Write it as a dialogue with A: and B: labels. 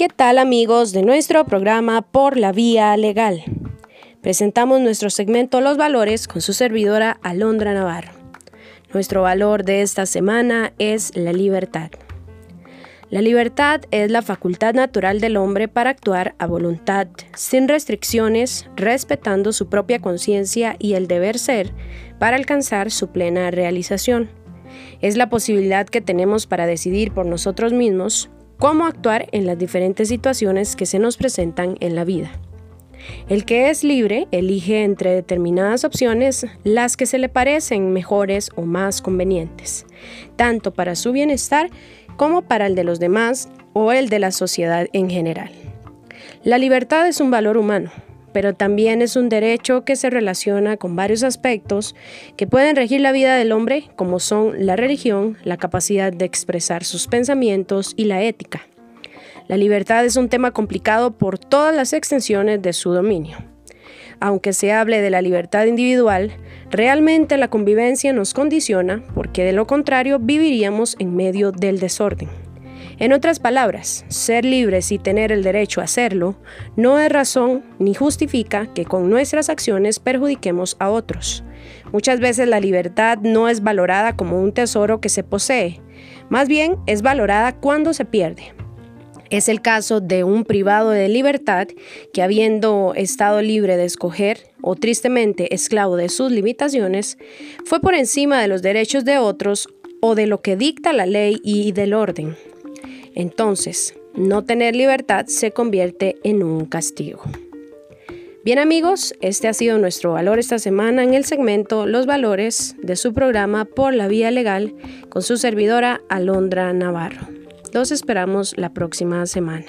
A: ¿Qué tal amigos de nuestro programa Por la Vía Legal? Presentamos nuestro segmento Los Valores con su servidora Alondra Navarro. Nuestro valor de esta semana es la libertad. La libertad es la facultad natural del hombre para actuar a voluntad, sin restricciones, respetando su propia conciencia y el deber ser para alcanzar su plena realización. Es la posibilidad que tenemos para decidir por nosotros mismos cómo actuar en las diferentes situaciones que se nos presentan en la vida. El que es libre elige entre determinadas opciones las que se le parecen mejores o más convenientes, tanto para su bienestar como para el de los demás o el de la sociedad en general. La libertad es un valor humano, pero también es un derecho que se relaciona con varios aspectos que pueden regir la vida del hombre, como son la religión, la capacidad de expresar sus pensamientos y la ética. La libertad es un tema complicado por todas las extensiones de su dominio. Aunque se hable de la libertad individual, realmente la convivencia nos condiciona porque de lo contrario viviríamos en medio del desorden. En otras palabras, ser libres y tener el derecho a hacerlo no es razón ni justifica que con nuestras acciones perjudiquemos a otros. Muchas veces la libertad no es valorada como un tesoro que se posee, más bien es valorada cuando se pierde. Es el caso de un privado de libertad que habiendo estado libre de escoger o tristemente esclavo de sus limitaciones, fue por encima de los derechos de otros o de lo que dicta la ley y del orden. Entonces, no tener libertad se convierte en un castigo. Bien amigos, este ha sido nuestro valor esta semana en el segmento Los valores de su programa Por la Vía Legal con su servidora Alondra Navarro. Los esperamos la próxima semana.